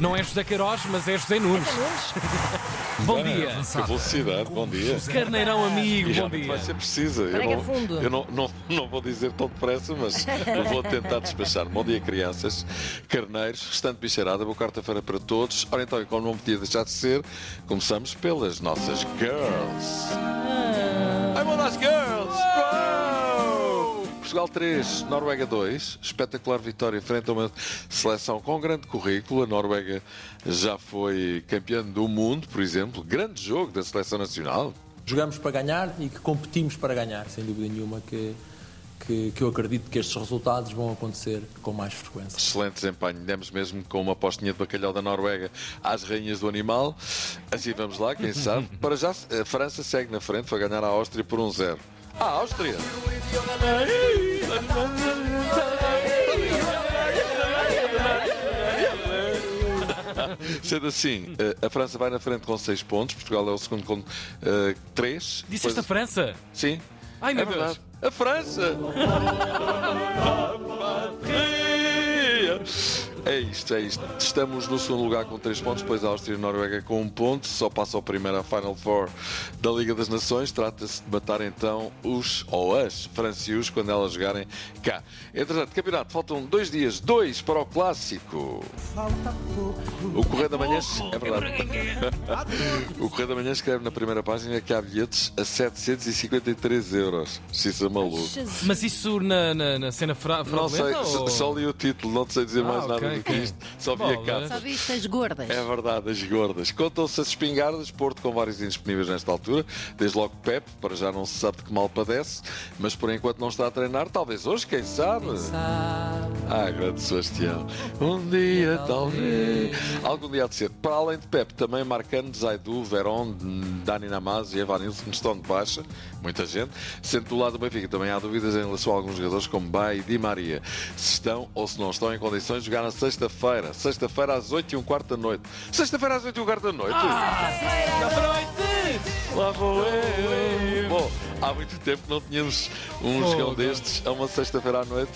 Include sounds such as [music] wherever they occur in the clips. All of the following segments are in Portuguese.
Não é José Queiroz, mas é José Nunes. [laughs] Bom dia. Que velocidade, bom dia. Carneirão amigo, bom realmente vai dia. ser precisa. Eu, não, eu não, não, não vou dizer tão depressa, mas eu vou tentar despachar. Bom dia, crianças, carneiros, restante bicharada, boa quarta-feira para todos. Ora então, e como não podia deixar de ser, começamos pelas nossas girls. Portugal 3, Noruega 2. Espetacular vitória frente a uma seleção com grande currículo. A Noruega já foi campeã do mundo, por exemplo. Grande jogo da seleção nacional. jogamos para ganhar e que competimos para ganhar, sem dúvida nenhuma que, que, que eu acredito que estes resultados vão acontecer com mais frequência. Excelente desempenho. Demos mesmo com uma postinha de bacalhau da Noruega às rainhas do animal. Assim vamos lá, quem sabe. [laughs] Para já, a França segue na frente, foi ganhar a Áustria por 1-0. Ah, Áustria! [laughs] Sendo assim, eh, a França vai na frente com 6 pontos, Portugal é o segundo com 3. Disseste a França? Sim. Ai, é meu Deus. verdade. A França! [laughs] É isto, é isto. Estamos no segundo lugar com 3 pontos, depois a Áustria e a Noruega com 1 um ponto. Só passa ao primeiro à Final Four da Liga das Nações. Trata-se de matar então os ou as francios quando elas jogarem cá. Entretanto, campeonato, faltam dois dias, dois para o clássico. O Correio da Manhã. É verdade. [laughs] O Correio da Manhã escreve na primeira página que há bilhetes a 753 euros. Isso é maluco. Mas isso na, na, na cena fra Não sei, fraudulenta, só, ou... só li o título, não sei dizer Ah, mais nada do que isto. Só vi a capa. Só viste as gordas. É verdade, as gordas. Contam-se as espingardas, Porto com vários indisponíveis nesta altura. Desde logo Pep, para já não se sabe de que mal padece, mas por enquanto não está a treinar. Talvez hoje, quem sabe? Ah, grande Sebastião. Um dia, talvez. Algum dia há de ser. Para além de Pep, também Marcano, Zaidu, Verón, Dani Namaz e Evanilson estão de baixa. Muita gente. Sendo do lado do Benfica, também há dúvidas em relação a alguns jogadores como Bay e Di Maria. Se estão ou se não estão em condições de jogar na sexta-feira. Sexta-feira às 8 e um quarto da noite. Sexta-feira às 8 e um quarto da noite. Lá vou eu. Bom, há muito tempo que não tínhamos um Fogo. jogão destes a uma sexta-feira à noite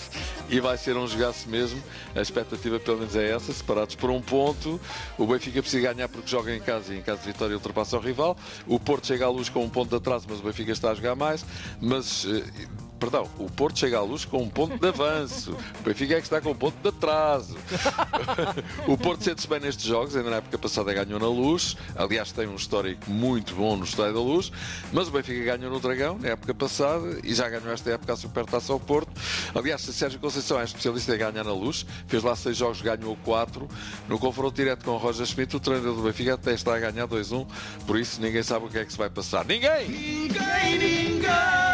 e vai ser um jogaço mesmo. A expectativa, pelo menos, é essa. Separados por um ponto, o Benfica precisa ganhar porque joga em casa e em caso de vitória ultrapassa o rival. O Porto chega à luz com um ponto de atraso, mas o Benfica está a jogar mais. Mas. Perdão, o Porto chega à luz com um ponto de avanço. O Benfica é que está com um ponto de atraso. [laughs] O Porto sente-se bem nestes jogos, ainda na época passada ganhou na Luz, aliás tem um histórico muito bom no Estádio da Luz, mas o Benfica ganhou no Dragão na época passada e já ganhou esta época a Supertaça ao Porto. Aliás, Sérgio Conceição é especialista em ganhar na Luz, fez lá seis jogos, ganhou quatro. No confronto direto com o Roger Schmidt, o treinador do Benfica até está a ganhar 2-1, por isso ninguém sabe o que é que se vai passar. Ninguém! Ninguém, ninguém!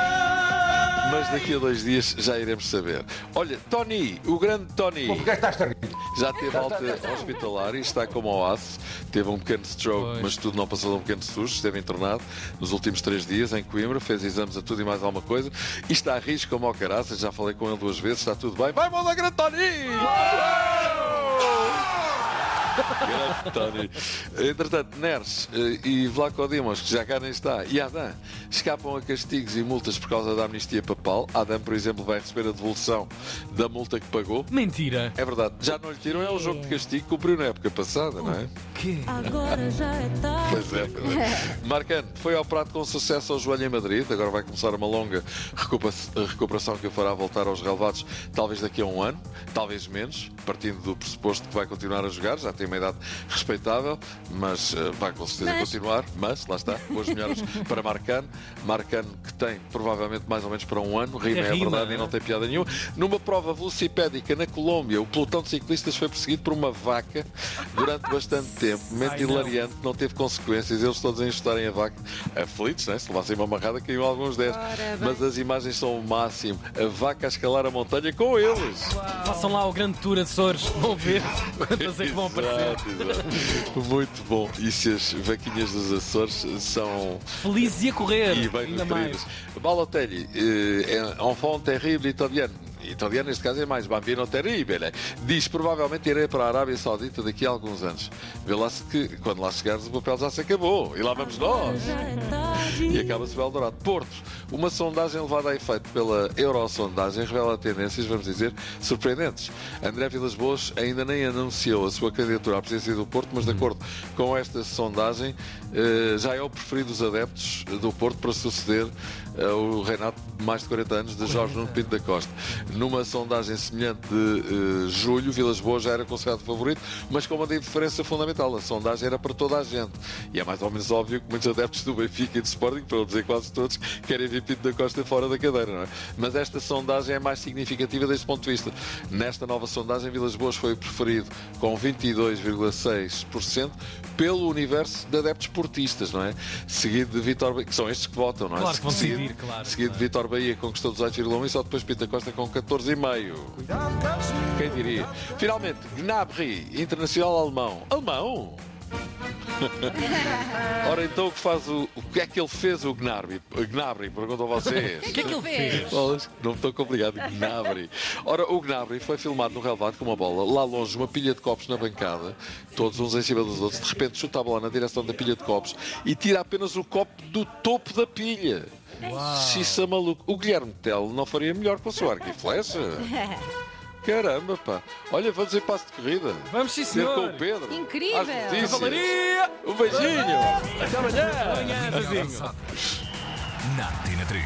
Mas daqui a dois dias já iremos saber. Olha, Tony, o grande Tony. Porquê é estás a rir? Já teve [laughs] alta hospitalar e está como ao aço. Teve um pequeno stroke, Pois. mas tudo não passou de um pequeno susto. Esteve internado nos últimos três dias em Coimbra, fez exames a tudo e mais alguma coisa. E está a risco como ao caraças. Já falei com ele duas vezes, está tudo bem. Vai, manda grande Tony! Grande Tony. Entretanto, Neres eh, e Vlaco Dimos, que já cá nem está, e Adam, escapam a castigos e multas por causa da amnistia papal. Adam, por exemplo, vai receber a devolução da multa que pagou. Mentira. É verdade, já não lhe tiram, é um jogo de castigo que cumpriu na época passada, não é? Que? Agora já é tarde. Pois é, pois é. [laughs] Marcano foi ao prato com sucesso ao joelho em Madrid, agora vai começar uma longa recupera- recuperação que o fará voltar aos relevados, talvez daqui a um ano, talvez menos, partindo do pressuposto que vai continuar a jogar, já tem uma idade respeitável, mas eh, vai com certeza Mas- continuar, mas lá está, boas melhoras [laughs] para Marcano, Marcano que tem provavelmente mais ou menos para um ano, rima É é, rima, verdade não e não tem piada nenhuma. Numa prova velocipédica na Colômbia, o pelotão de ciclistas foi perseguido por uma vaca durante bastante [laughs] tempo. Momento Ai, não. hilariante, não teve consequências. Eles todos a enxutarem a vaca aflitos, né? se levassem uma amarrada, caiu alguns 10. Ora bem. Mas as imagens são o máximo. A vaca a escalar a montanha com eles. Façam lá o grande tour Açores. Vão ver quantas é que vão aparecer. Muito bom. E se as vaquinhas dos Açores são Felizes e a correr. e bem nutridas. Balotelli, eh, é enfant terrible italiano. Italiano, neste caso, é mais bambino terribile. Diz, provavelmente irei para a Arábia Saudita daqui a alguns anos. Vê lá se que, quando lá chegares, o papel já se acabou. E lá vamos nós. E acaba-se o Eldorado. Porto, uma sondagem levada a efeito pela Eurosondagem revela tendências, vamos dizer, surpreendentes. André Vilas Boas ainda nem anunciou a sua candidatura à presidência do Porto, mas de acordo com esta sondagem, eh, já é o preferido dos adeptos do Porto para suceder ao Renato de mais de 40 anos de Jorge Nuno Pinto da Costa. Numa sondagem semelhante de eh, julho, Vilas Boas já era considerado favorito, mas com uma diferença fundamental. A sondagem era para toda a gente. E é mais ou menos óbvio que muitos adeptos do Benfica e do Sporting, para não dizer quase todos, querem ver Pinto da Costa fora da cadeira, não é? Mas esta sondagem é mais significativa deste ponto de vista. Nesta nova sondagem, Vilas Boas foi preferido com 22,6% pelo universo de adeptos portistas, não é? Seguido de Vitor Bahia, que são estes que votam, não é? Claro que vão Seguido- decidir, claro, Seguido de Vitor Bahia, conquistou 18,1 e só depois Pinto da Costa com 14,5. Quem diria? Finalmente, Gnabry, internacional alemão. Alemão? [laughs] Ora, então o que faz o. O que é que ele fez, o Gnabry? O Gnabry, pergunto a vocês. O que é que ele fez? Não tão complicado. Gnabry. Ora, o Gnabry foi filmado no relevado com uma bola, lá longe, uma pilha de copos na bancada, todos uns em cima dos outros. De repente, chuta a bola na direção da pilha de copos e tira apenas o copo do topo da pilha. Xissa maluco. O Guilherme Tell não faria melhor com a sua arco e flecha? Caramba, pá. Olha, vamos em passo de corrida. Vamos sim, Ter com senhor. o Pedro. Incrível. Às. Cavalaria! Um beijinho. Até amanhã. Amanhã, vizinho. Na Antena 3.